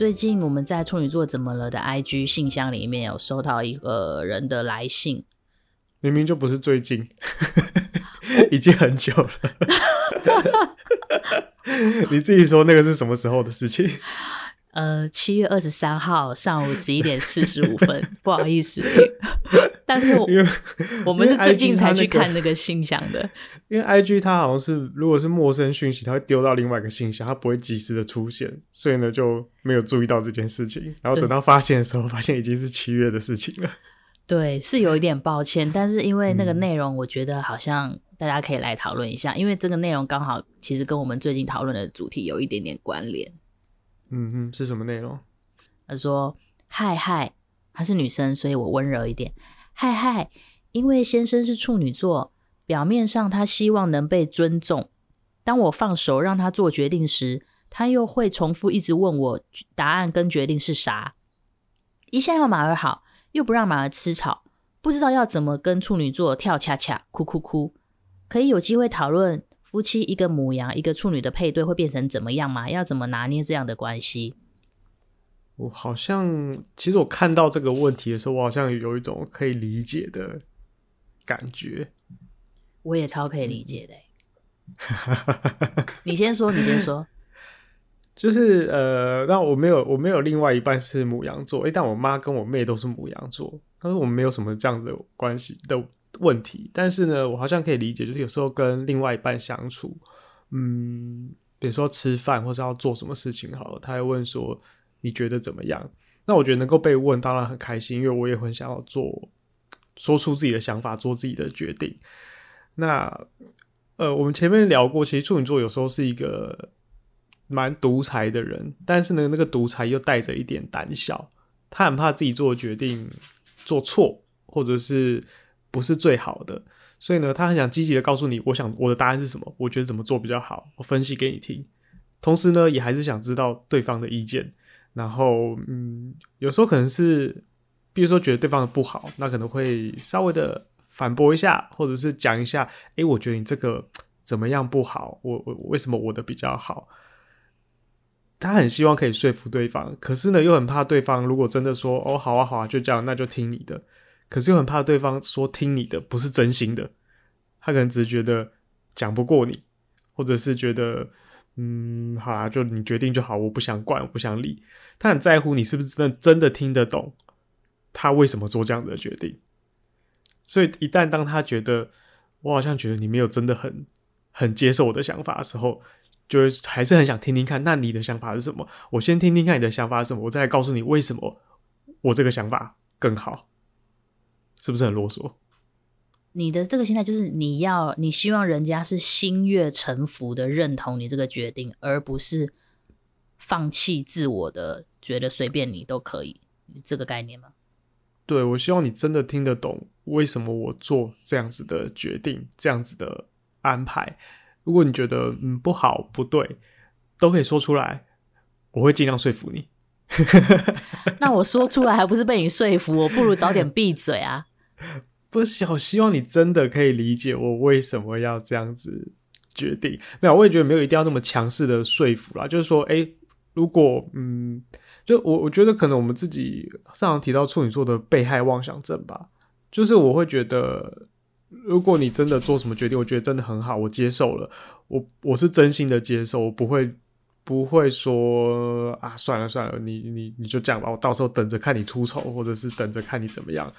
最近我们在处女座怎么了的 IG 信箱里面有收到一个人的来信，明明就不是最近，已经很久了。你自己说那个是什么时候的事情？呃，七月二十三号上午十一点四十五分，不好意思，但是我 我们是最近才去看那个信箱的，因为 IG 它好像是如果是陌生讯息，它会丢到另外一个信箱，它不会及时的出现，所以呢就没有注意到这件事情，然后等到发现的时候，发现已经是七月的事情了。对，是有一点抱歉，但是因为那个内容，我觉得好像大家可以来讨论一下，嗯、因为这个内容刚好其实跟我们最近讨论的主题有一点点关联。嗯嗯，是什么内容？他说：“嗨嗨，她是女生，所以我温柔一点。嗨嗨，因为先生是处女座，表面上他希望能被尊重。当我放手让他做决定时，他又会重复一直问我答案跟决定是啥。一下要马儿好，又不让马儿吃草，不知道要怎么跟处女座跳恰恰，哭哭哭。可以有机会讨论。”夫妻一个母羊一个处女的配对会变成怎么样吗？要怎么拿捏这样的关系？我好像，其实我看到这个问题的时候，我好像有一种可以理解的感觉。我也超可以理解的。你先说，你先说。就是呃，那我没有，我没有另外一半是母羊座，诶，但我妈跟我妹都是母羊座，但是我们没有什么这样的关系的。问题，但是呢，我好像可以理解，就是有时候跟另外一半相处，嗯，比如说吃饭或是要做什么事情好了，他会问说你觉得怎么样？那我觉得能够被问，当然很开心，因为我也很想要做，说出自己的想法，做自己的决定。那呃，我们前面聊过，其实处女座有时候是一个蛮独裁的人，但是呢，那个独裁又带着一点胆小，他很怕自己做的决定做错，或者是。不是最好的，所以呢，他很想积极的告诉你，我想我的答案是什么，我觉得怎么做比较好，我分析给你听。同时呢，也还是想知道对方的意见。然后，嗯，有时候可能是，比如说觉得对方的不好，那可能会稍微的反驳一下，或者是讲一下，诶，我觉得你这个怎么样不好，我我为什么我的比较好？他很希望可以说服对方，可是呢，又很怕对方如果真的说，哦，好啊，好啊，就这样，那就听你的。可是又很怕对方说听你的不是真心的，他可能只是觉得讲不过你，或者是觉得嗯，好啦，就你决定就好，我不想管，我不想理。他很在乎你是不是真的真的听得懂他为什么做这样的决定。所以一旦当他觉得我好像觉得你没有真的很很接受我的想法的时候，就会还是很想听听看，那你的想法是什么？我先听听看你的想法是什么，我再来告诉你为什么我这个想法更好。是不是很啰嗦？你的这个心态就是你要，你希望人家是心悦诚服的认同你这个决定，而不是放弃自我的，觉得随便你都可以，这个概念吗？对，我希望你真的听得懂为什么我做这样子的决定，这样子的安排。如果你觉得嗯不好不对，都可以说出来，我会尽量说服你。那我说出来还不是被你说服，我不如早点 闭嘴啊！不是，我希望你真的可以理解我为什么要这样子决定。没有，我也觉得没有一定要那么强势的说服啦。就是说，诶、如果嗯，就我我觉得可能我们自己上提到处女座的被害妄想症吧。就是我会觉得，如果你真的做什么决定，我觉得真的很好，我接受了，我我是真心的接受，我不会不会说啊，算了算了，你你你就这样吧，我到时候等着看你出丑，或者是等着看你怎么样。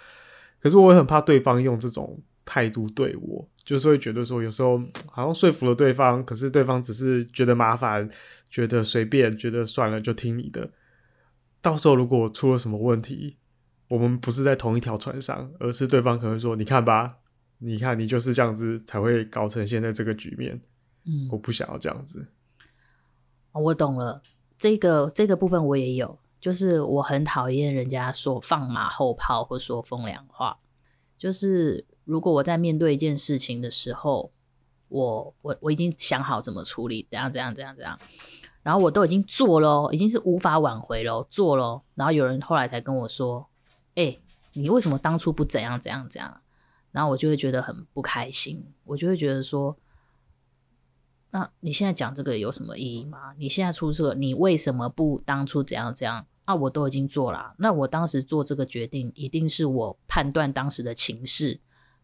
可是我也很怕对方用这种态度对我，就是会觉得说，有时候好像说服了对方，可是对方只是觉得麻烦，觉得随便，觉得算了就听你的。到时候如果出了什么问题，我们不是在同一条船上，而是对方可能说：“你看吧，你看你就是这样子才会搞成现在这个局面。”嗯，我不想要这样子。我懂了，这个这个部分我也有。就是我很讨厌人家说放马后炮或说风凉话。就是如果我在面对一件事情的时候，我我我已经想好怎么处理，怎样怎样怎样怎样，然后我都已经做了，已经是无法挽回了，做了。然后有人后来才跟我说：“哎、你为什么当初不怎样怎样怎样？”然后我就会觉得很不开心，我就会觉得说。那你现在讲这个有什么意义吗？你现在出错，你为什么不当初怎样怎样？啊，我都已经做了。那我当时做这个决定，一定是我判断当时的情势，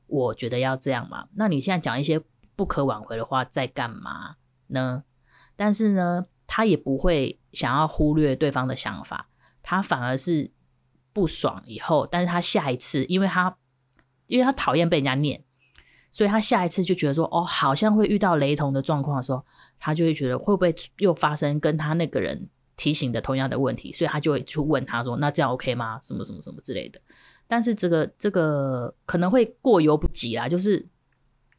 我觉得要这样嘛。那你现在讲一些不可挽回的话，在干嘛呢？但是呢，他也不会想要忽略对方的想法，他反而是不爽以后，但是他下一次，因为他因为他讨厌被人家念。所以他下一次就觉得说，哦，好像会遇到雷同的状况的时候，他就会觉得会不会又发生跟他那个人提醒的同样的问题，所以他就会去问他说，那这样 OK 吗？什么什么什么之类的。但是这个这个可能会过犹不及啦，就是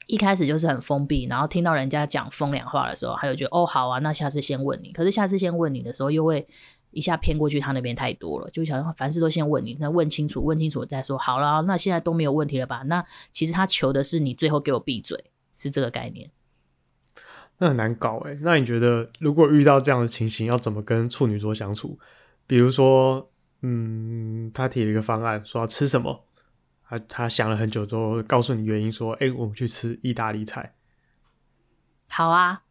一开始就是很封闭，然后听到人家讲风凉话的时候，他就觉得哦，好啊，那下次先问你。可是下次先问你的时候，又会。一下偏过去，他那边太多了，就想凡事都先问你，那问清楚，问清楚再说。好了，那现在都没有问题了吧？那其实他求的是你最后给我闭嘴，是这个概念。那很难搞哎。那你觉得，如果遇到这样的情形，要怎么跟处女座相处？比如说，嗯，他提了一个方案，说要吃什么，他他想了很久之后，告诉你原因，说，哎、欸，我们去吃意大利菜。好啊。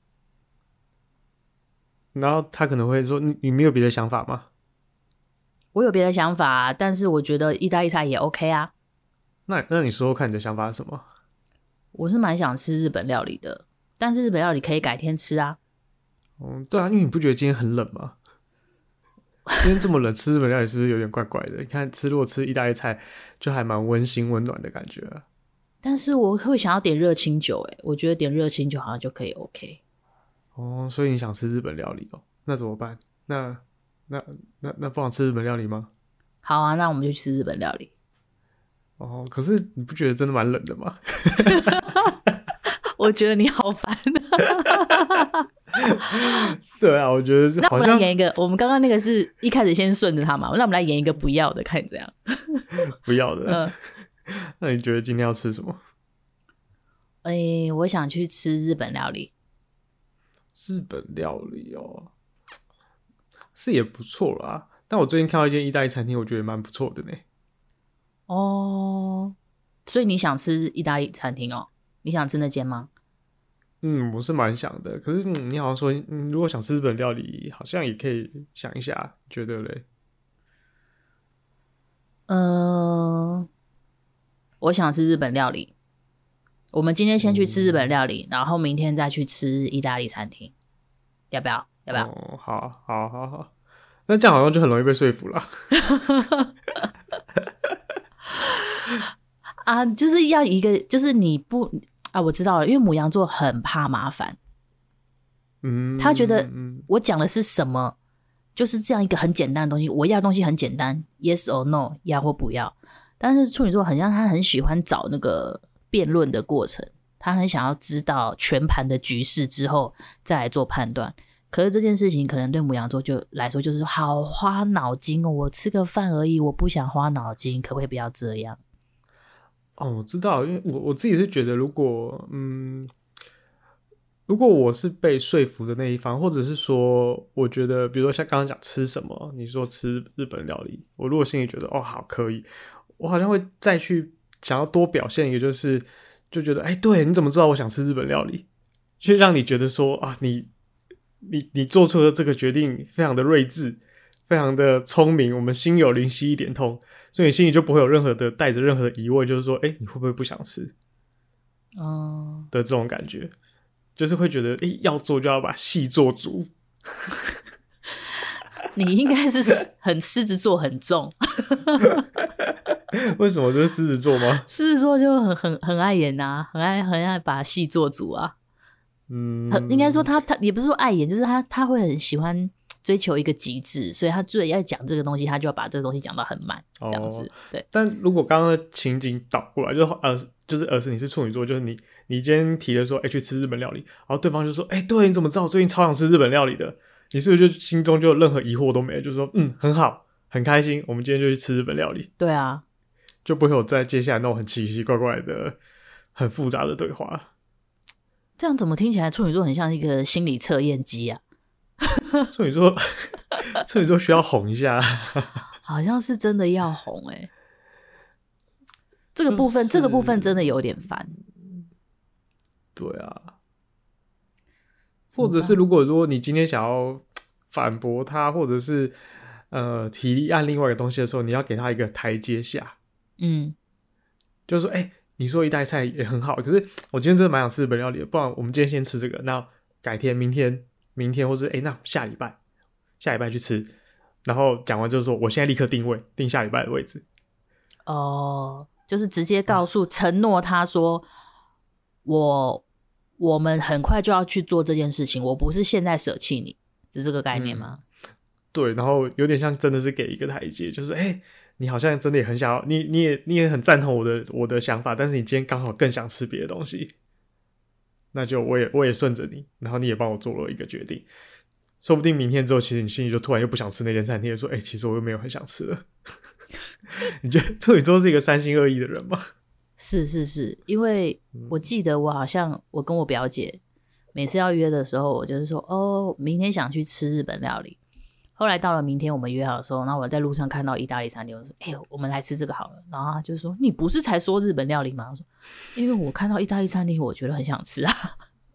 然后他可能会说：“你你没有别的想法吗？”我有别的想法，但是我觉得意大利菜也 OK 啊。那那你说说看你的想法是什么？我是蛮想吃日本料理的，但是日本料理可以改天吃啊。嗯，对啊，因为你不觉得今天很冷吗？今天这么冷，吃日本料理是不是有点怪怪的？你看吃如果吃意大利菜，就还蛮温馨温暖的感觉啊。但是我会想要点热清酒，哎，我觉得点热清酒好像就可以 OK。哦，所以你想吃日本料理哦？那怎么办？那那那那不想吃日本料理吗？好啊，那我们就去吃日本料理。哦，可是你不觉得真的蛮冷的吗？我觉得你好烦。对啊，我觉得 那我们来演一个，我们刚刚那个是一开始先顺着他嘛，那我们来演一个不要的，看你怎样？不要的。嗯。那你觉得今天要吃什么？哎、欸，我想去吃日本料理。日本料理哦，是也不错啦。但我最近看到一间意大利餐厅，我觉得蛮不错的呢。哦，所以你想吃意大利餐厅哦？你想吃那间吗？嗯，我是蛮想的。可是、嗯、你好像说，嗯，如果想吃日本料理，好像也可以想一下，觉得嘞？嗯、呃，我想吃日本料理。我们今天先去吃日本料理，嗯、然后明天再去吃意大利餐厅，要不要？要不要？哦，好，好，好，好。那这样好像就很容易被说服了。啊，就是要一个，就是你不啊，我知道了，因为母羊座很怕麻烦。嗯，他觉得我讲的是什么，就是这样一个很简单的东西，我要的东西很简单，yes or no，要或不要。但是处女座很像他很喜欢找那个。辩论的过程，他很想要知道全盘的局势之后再来做判断。可是这件事情可能对母羊座就来说就是好花脑筋哦。我吃个饭而已，我不想花脑筋，可不可以不要这样？哦，我知道，因为我我自己是觉得，如果嗯，如果我是被说服的那一方，或者是说，我觉得，比如说像刚刚讲吃什么，你说吃日本料理，我如果心里觉得哦好可以，我好像会再去。想要多表现一个，就是就觉得，哎、对，你怎么知道我想吃日本料理？就让你觉得说啊，你你你做出的这个决定非常的睿智，非常的聪明，我们心有灵犀一点通，所以你心里就不会有任何的带着任何的疑问，就是说，哎、欸，你会不会不想吃？哦的这种感觉，就是会觉得，哎、欸，要做就要把戏做足。你应该是很狮子座很重。为什么就是狮子座吗？狮子座就很很很爱演啊，很爱很爱把戏做足啊。嗯，很应该说他他也不是说爱演，就是他他会很喜欢追求一个极致，所以他最要讲这个东西，他就要把这个东西讲到很满，这样子。哦、对。但如果刚刚的情景倒过来，就是呃，就是而是你是处女座，就是你你今天提的说，哎、欸，去吃日本料理，然后对方就说，哎、欸，对，你怎么知道我最近超想吃日本料理的？你是不是就心中就任何疑惑都没了？就是说，嗯，很好，很开心，我们今天就去吃日本料理。对啊，就不会有再接下来那种很奇奇怪怪的、很复杂的对话。这样怎么听起来处女座很像一个心理测验机啊？处女座，处女座需要哄一下，好像是真的要哄哎、欸。这个部分，就是、这个部分真的有点烦。对啊。或者是如果如果你今天想要反驳他，或者是呃提议案另外一个东西的时候，你要给他一个台阶下。嗯，就是说，哎、欸，你说一袋菜也很好，可是我今天真的蛮想吃日本料理的，不然我们今天先吃这个，那改天、明天、明天，或是哎、欸，那下礼拜、下礼拜去吃。然后讲完就是说，我现在立刻定位，定下礼拜的位置。哦，就是直接告诉、承诺他说我。我们很快就要去做这件事情，我不是现在舍弃你，是这个概念吗？嗯，对，然后有点像真的是给一个台阶，就是哎、欸，你好像真的也很想要，你你也你也很赞同我的我的想法，但是你今天刚好更想吃别的东西，那就我也我也顺着你，然后你也帮我做了一个决定，说不定明天之后，其实你心里就突然又不想吃那间餐厅，说哎、欸，其实我又没有很想吃了。你觉得处女座是一个三心二意的人吗？是是是，因为我记得我好像我跟我表姐每次要约的时候，我就是说哦，明天想去吃日本料理。后来到了明天我们约好的时候，然后我在路上看到意大利餐厅，我说哎呦，我们来吃这个好了。然后他就说你不是才说日本料理吗？我说因为我看到意大利餐厅，我觉得很想吃啊。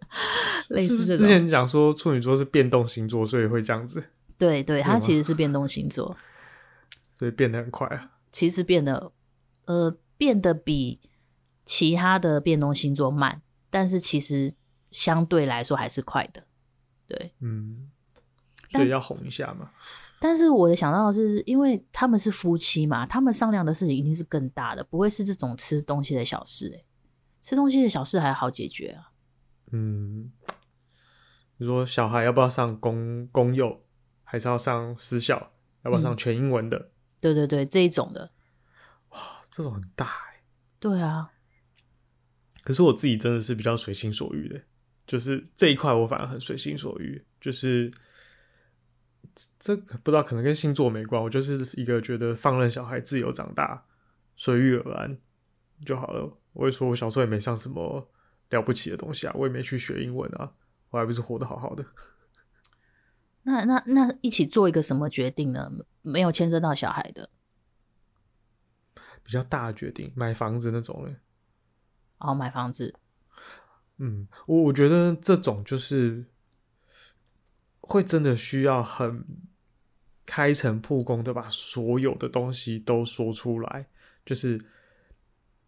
类似这种。之前讲说处女座是变动星座，所以会这样子。对对，他其实是变动星座，所以变得很快啊。其实变得呃变得比。其他的变动星座慢，但是其实相对来说还是快的，对，嗯，所以要哄一下嘛。但是我想到的是，因为他们是夫妻嘛，他们商量的事情一定是更大的，不会是这种吃东西的小事。哎，吃东西的小事还好解决啊。嗯，你说小孩要不要上公公幼，还是要上私校？要不要上全英文的？嗯，对对对，这一种的，哇，这种很大哎。对啊。可是我自己真的是比较随心所欲的，就是这一块我反而很随心所欲，就是这不知道可能跟星座没关，我就是一个觉得放任小孩自由长大，随遇而安就好了。我也说我小时候也没上什么了不起的东西啊，我也没去学英文啊，我还不是活得好好的。那那那一起做一个什么决定呢？没有牵涉到小孩的，比较大的决定，买房子那种嘞。然后买房子，嗯，我我觉得这种就是会真的需要很开诚布公的把所有的东西都说出来，就是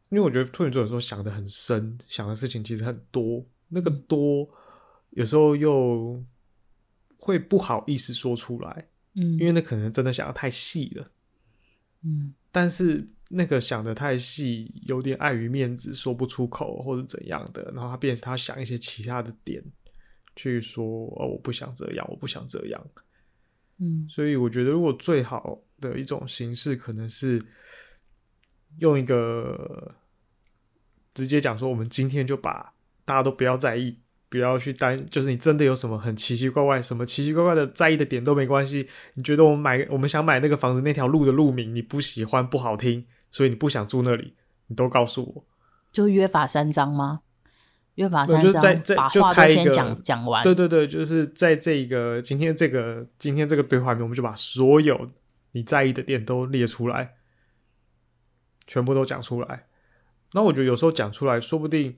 因为我觉得处女座有时候想的很深，想的事情其实很多，那个多有时候又会不好意思说出来，嗯，因为那可能真的想的太细了，嗯，但是。那个想的太细，有点碍于面子，说不出口或者怎样的，然后他变成他想一些其他的点去说，哦，我不想这样，我不想这样，嗯，所以我觉得如果最好的一种形式，可能是用一个直接讲说，我们今天就把大家都不要在意。不要去担，就是你真的有什么很奇奇怪怪、什么奇奇怪怪的在意的点都没关系。你觉得我们买我们想买那个房子那条路的路名你不喜欢不好听，所以你不想住那里，你都告诉我。就约法三章吗？约法三章，就在在就开一个讲讲完。对对对，就是在这个今天这个今天这个对话里面，我们就把所有你在意的点都列出来，全部都讲出来。那我觉得有时候讲出来说不定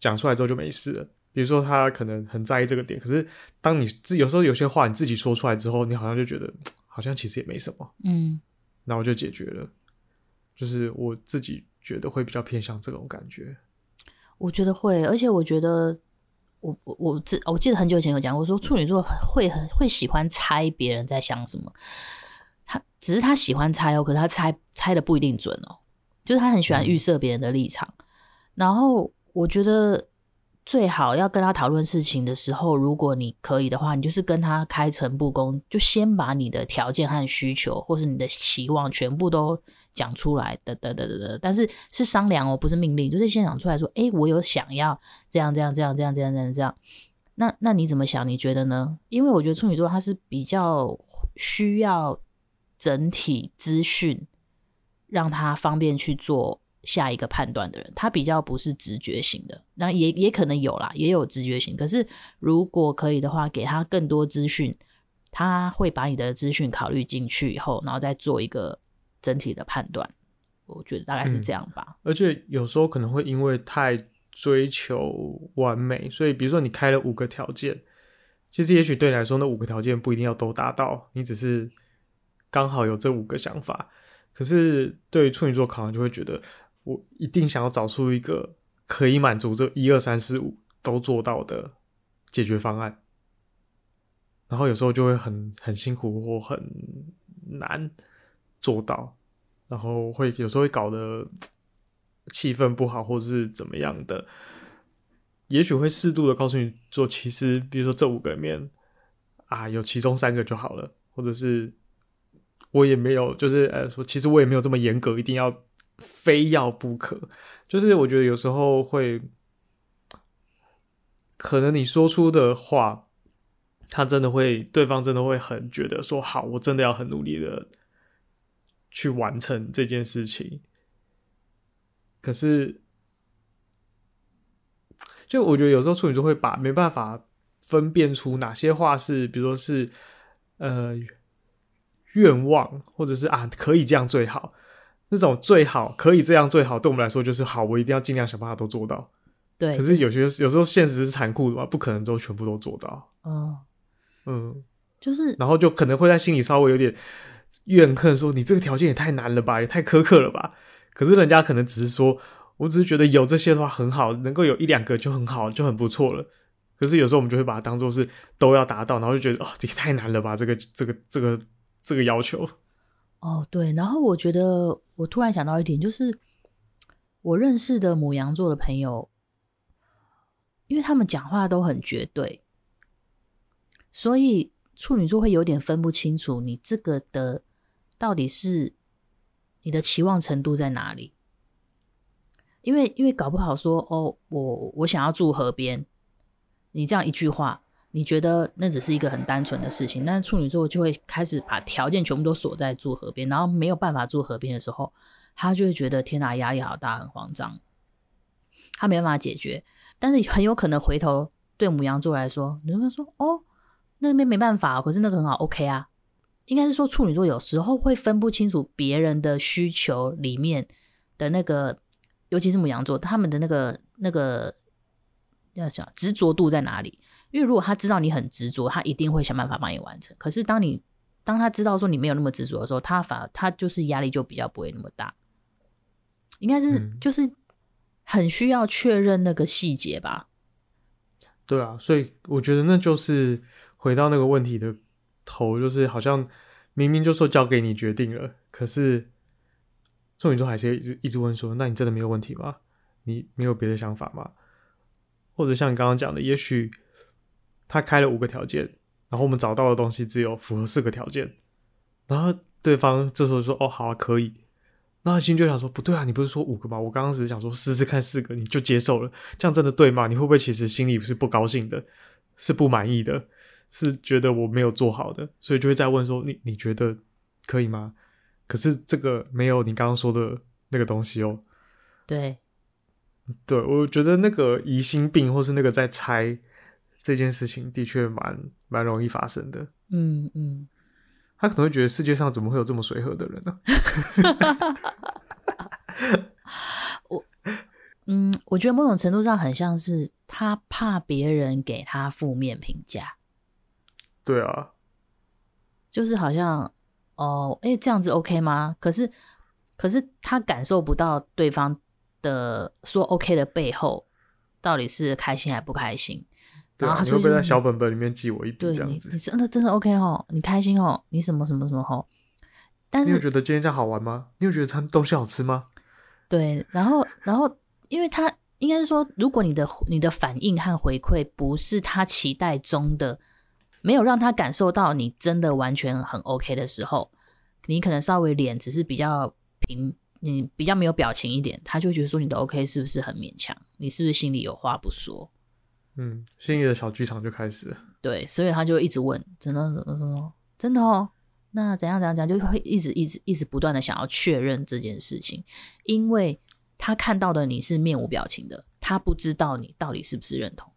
讲出来之后就没事了。比如说他可能很在意这个点，可是当你自有时候有些话你自己说出来之后，你好像就觉得好像其实也没什么，嗯，那我就解决了。就是我自己觉得会比较偏向这种感觉。我觉得会，而且我觉得我我我记我记得很久以前有讲过，说处女座会很会喜欢猜别人在想什么。他只是他喜欢猜哦，可是他猜猜的不一定准哦，就是他很喜欢预设别人的立场。嗯，然后我觉得。最好要跟他讨论事情的时候，如果你可以的话，你就是跟他开诚布公，就先把你的条件和需求，或是你的期望全部都讲出来的，的的的的。但是是商量哦，不是命令，就是先讲出来说，哎，我有想要这样这样这样这样这样这样这样。那那你怎么想？你觉得呢？因为我觉得处女座他是比较需要整体资讯，让他方便去做下一个判断的人。他比较不是直觉型的，那也也可能有啦，也有直觉型。可是如果可以的话，给他更多资讯，他会把你的资讯考虑进去以后，然后再做一个整体的判断。我觉得大概是这样吧。而且有时候可能会因为太。追求完美，所以比如说你开了五个条件，其实也许对你来说那五个条件不一定要都达到，你只是刚好有这五个想法。可是对于处女座可能就会觉得，我一定想要找出一个可以满足这一二三四五都做到的解决方案，然后有时候就会很很辛苦或很难做到，然后会有时候会搞得。气氛不好，或是怎么样的，也许会适度的告诉你说，其实比如说这五个里面啊，有其中三个就好了，或者是我也没有，就是呃说，其实我也没有这么严格，一定要非要不可。就是我觉得有时候会，可能你说出的话，他真的会，对方真的会很觉得说，好，我真的要很努力的去完成这件事情。可是，就我觉得有时候处女座会把没办法分辨出哪些话是，比如说是呃愿望，或者是啊可以这样最好，那种最好可以这样最好，对我们来说就是好，我一定要尽量想办法都做到。对。可是有些有时候现实是残酷的嘛，不可能都全部都做到。哦。嗯。就是。然后就可能会在心里稍微有点怨恨，说你这个条件也太难了吧，也太苛刻了吧。可是人家可能只是说，我只是觉得有这些的话很好，能够有一两个就很好，就很不错了。可是有时候我们就会把它当做是都要达到，然后就觉得哦，这也太难了吧，这个这个这个这个要求。哦，对。然后我觉得我突然想到一点，就是我认识的母羊座的朋友，因为他们讲话都很绝对，所以处女座会有点分不清楚你这个的到底是。你的期望程度在哪里？因为因为搞不好说哦，我我想要住河边，你这样一句话，你觉得那只是一个很单纯的事情，但是处女座就会开始把条件全部都锁在住河边，然后没有办法住河边的时候，他就会觉得天哪，压力好大，很慌张，他没办法解决。但是很有可能回头对母羊座来说，你会说哦，那边没办法，可是那个很好，OK 啊。应该是说，处女座有时候会分不清楚别人的需求里面的那个，尤其是母羊座，他们的那个那个要想执着度在哪里？因为如果他知道你很执着，他一定会想办法帮你完成。可是当你当他知道说你没有那么执着的时候，他反而他就是压力就比较不会那么大。应该是就是很需要确认那个细节吧？对啊，所以我觉得那就是回到那个问题的。头就是好像明明就说交给你决定了，可是处女座还是一直一直问说：“那你真的没有问题吗？你没有别的想法吗？”或者像你刚刚讲的，也许他开了五个条件，然后我们找到的东西只有符合四个条件，然后对方这时候说：“哦，好啊，可以。”那他心就想说：“不对啊，你不是说五个吗？我刚刚只是想说试试看四个，你就接受了，这样真的对吗？你会不会其实心里是不高兴的，是不满意的？”是觉得我没有做好的，所以就会再问说，你你觉得可以吗？可是这个没有你刚刚说的那个东西哦。对，对，我觉得那个疑心病或是那个在猜这件事情，的确蛮蛮容易发生的。嗯嗯，他可能会觉得世界上怎么会有这么随和的人呢？我嗯，我觉得某种程度上很像是他怕别人给他负面评价。对啊，就是好像哦，哎，这样子 OK 吗？可是，可是他感受不到对方的说 OK 的背后到底是开心还不开心。对啊，然后他说，你会不会在小本本里面记我一笔这样子？你真的真的 OK 哦，你开心哦，你什么什么什么哦。但是你有觉得今天这样好玩吗？你有觉得他东西好吃吗？对，然后然后，因为他应该是说，如果你的你的反应和回馈不是他期待中的。没有让他感受到你真的完全很 OK 的时候，你可能稍微脸只是比较平，你比较没有表情一点，他就觉得说你的 OK 是不是很勉强？你是不是心里有话不说？嗯，心里的小剧场就开始了。对，所以他就会一直问，真的，怎么怎么，真的哦？那怎样怎样怎样，就会一直一直一直不断的想要确认这件事情，因为他看到的你是面无表情的，他不知道你到底是不是认同。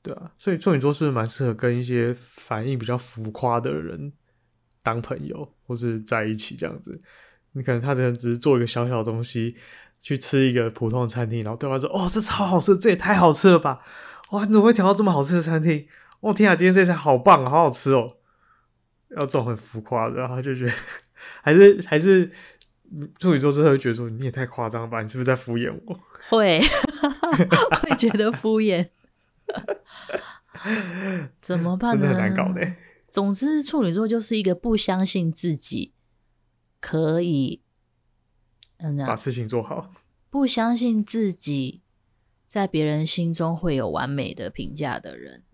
对啊，所以处女座是不是蛮适合跟一些反应比较浮夸的人当朋友，或是在一起这样子？你可能他可能只是做一个小小的东西，去吃一个普通的餐厅，然后对方说：“哦，这超好吃，这也太好吃了吧！哇，你怎么会调到这么好吃的餐厅？我、哦、天啊，今天这菜好棒，好好吃哦！”要这种很浮夸的，然后他就觉得 还是还是处女座之后会觉得说：“你也太夸张了吧？你是不是在敷衍我？”会会觉得敷衍。怎么办呢？真的很难搞的。总之，处女座就是一个不相信自己可以，嗯，把事情做好，不相信自己在别人心中会有完美的评价的人，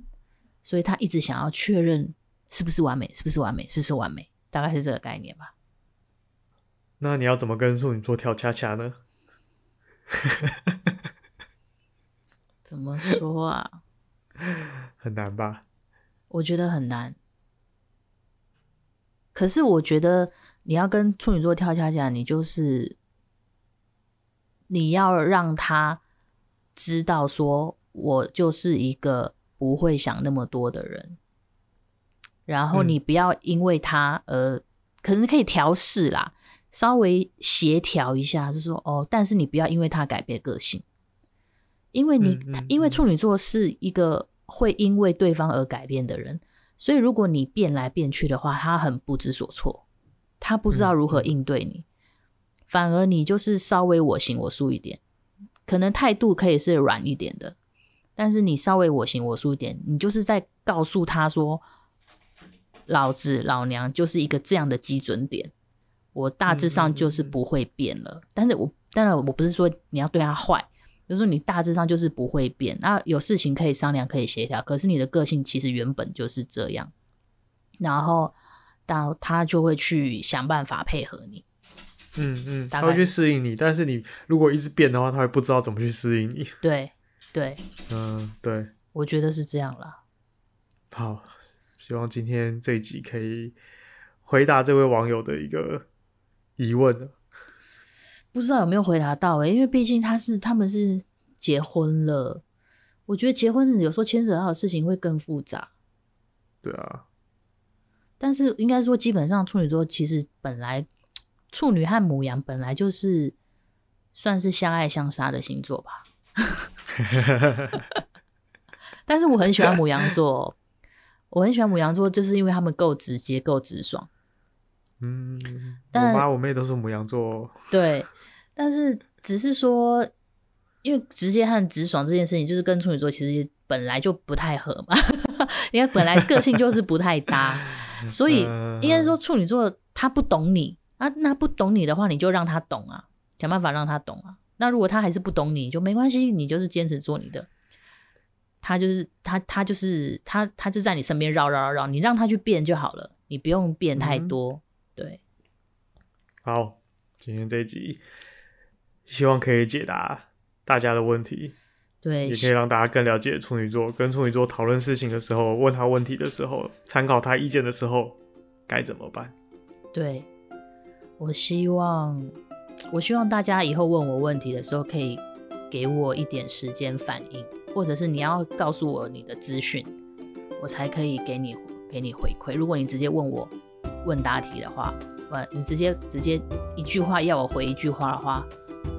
所以他一直想要确认是不是完美，是不是完美，是不是完美，大概是这个概念吧。那你要怎么跟处女座跳恰恰呢？怎么说啊？很难吧？我觉得很难。可是我觉得你要跟处女座跳恰恰，你就是你要让他知道，说我就是一个不会想那么多的人。然后你不要因为他而可能可以调试啦，稍微协调一下，就说哦，但是你不要因为他改变个性。因为你，因为处女座是一个会因为对方而改变的人，所以如果你变来变去的话，他很不知所措，他不知道如何应对你，反而你就是稍微我行我素一点，可能态度可以是软一点的，但是你稍微我行我素一点，你就是在告诉他说，老子老娘就是一个这样的基准点，我大致上就是不会变了，但是我当然我不是说你要对他坏。就是说，你大致上就是不会变，那有事情可以商量，可以协调。可是你的个性其实原本就是这样，然后到他就会去想办法配合你。嗯嗯，他会去适应你，但是你如果一直变的话，他会不知道怎么去适应你。对对，嗯对，我觉得是这样啦。好，希望今天这一集可以回答这位网友的一个疑问。不知道有没有回答到诶，因为毕竟他是他们是结婚了，我觉得结婚有时候牵扯到的事情会更复杂。对啊，但是应该说，基本上处女座其实本来处女和母羊本来就是算是相爱相杀的星座吧。但是我很喜欢母羊座，我很喜欢母羊座，就是因为他们够直接，够直爽。嗯，但我妈我妹都是母羊座。对。但是只是说，因为直接和直爽这件事情，就是跟处女座其实本来就不太合嘛，因为本来个性就是不太搭，所以应该说处女座他不懂你啊，那不懂你的话，你就让他懂啊，想办法让他懂啊。那如果他还是不懂你，就没关系，你就是坚持做你的，他就是他他就是他他就在你身边绕绕绕绕，你让他去变就好了，你不用变太多。嗯、对，好，今天这一集。希望可以解答大家的问题，对，也可以让大家更了解处女座。跟处女座讨论事情的时候，问他问题的时候，参考他意见的时候，该怎么办？对，我希望，我希望大家以后问我问题的时候，可以给我一点时间反应，或者是你要告诉我你的资讯，我才可以给你给你回馈。如果你直接问我问答题的话，呃，你直接直接一句话要我回一句话的话。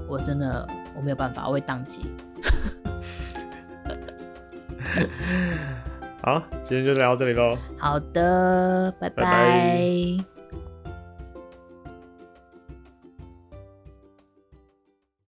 我真的我没有办法，我会宕机。好，今天就聊到这里喽。好的，拜拜。拜拜。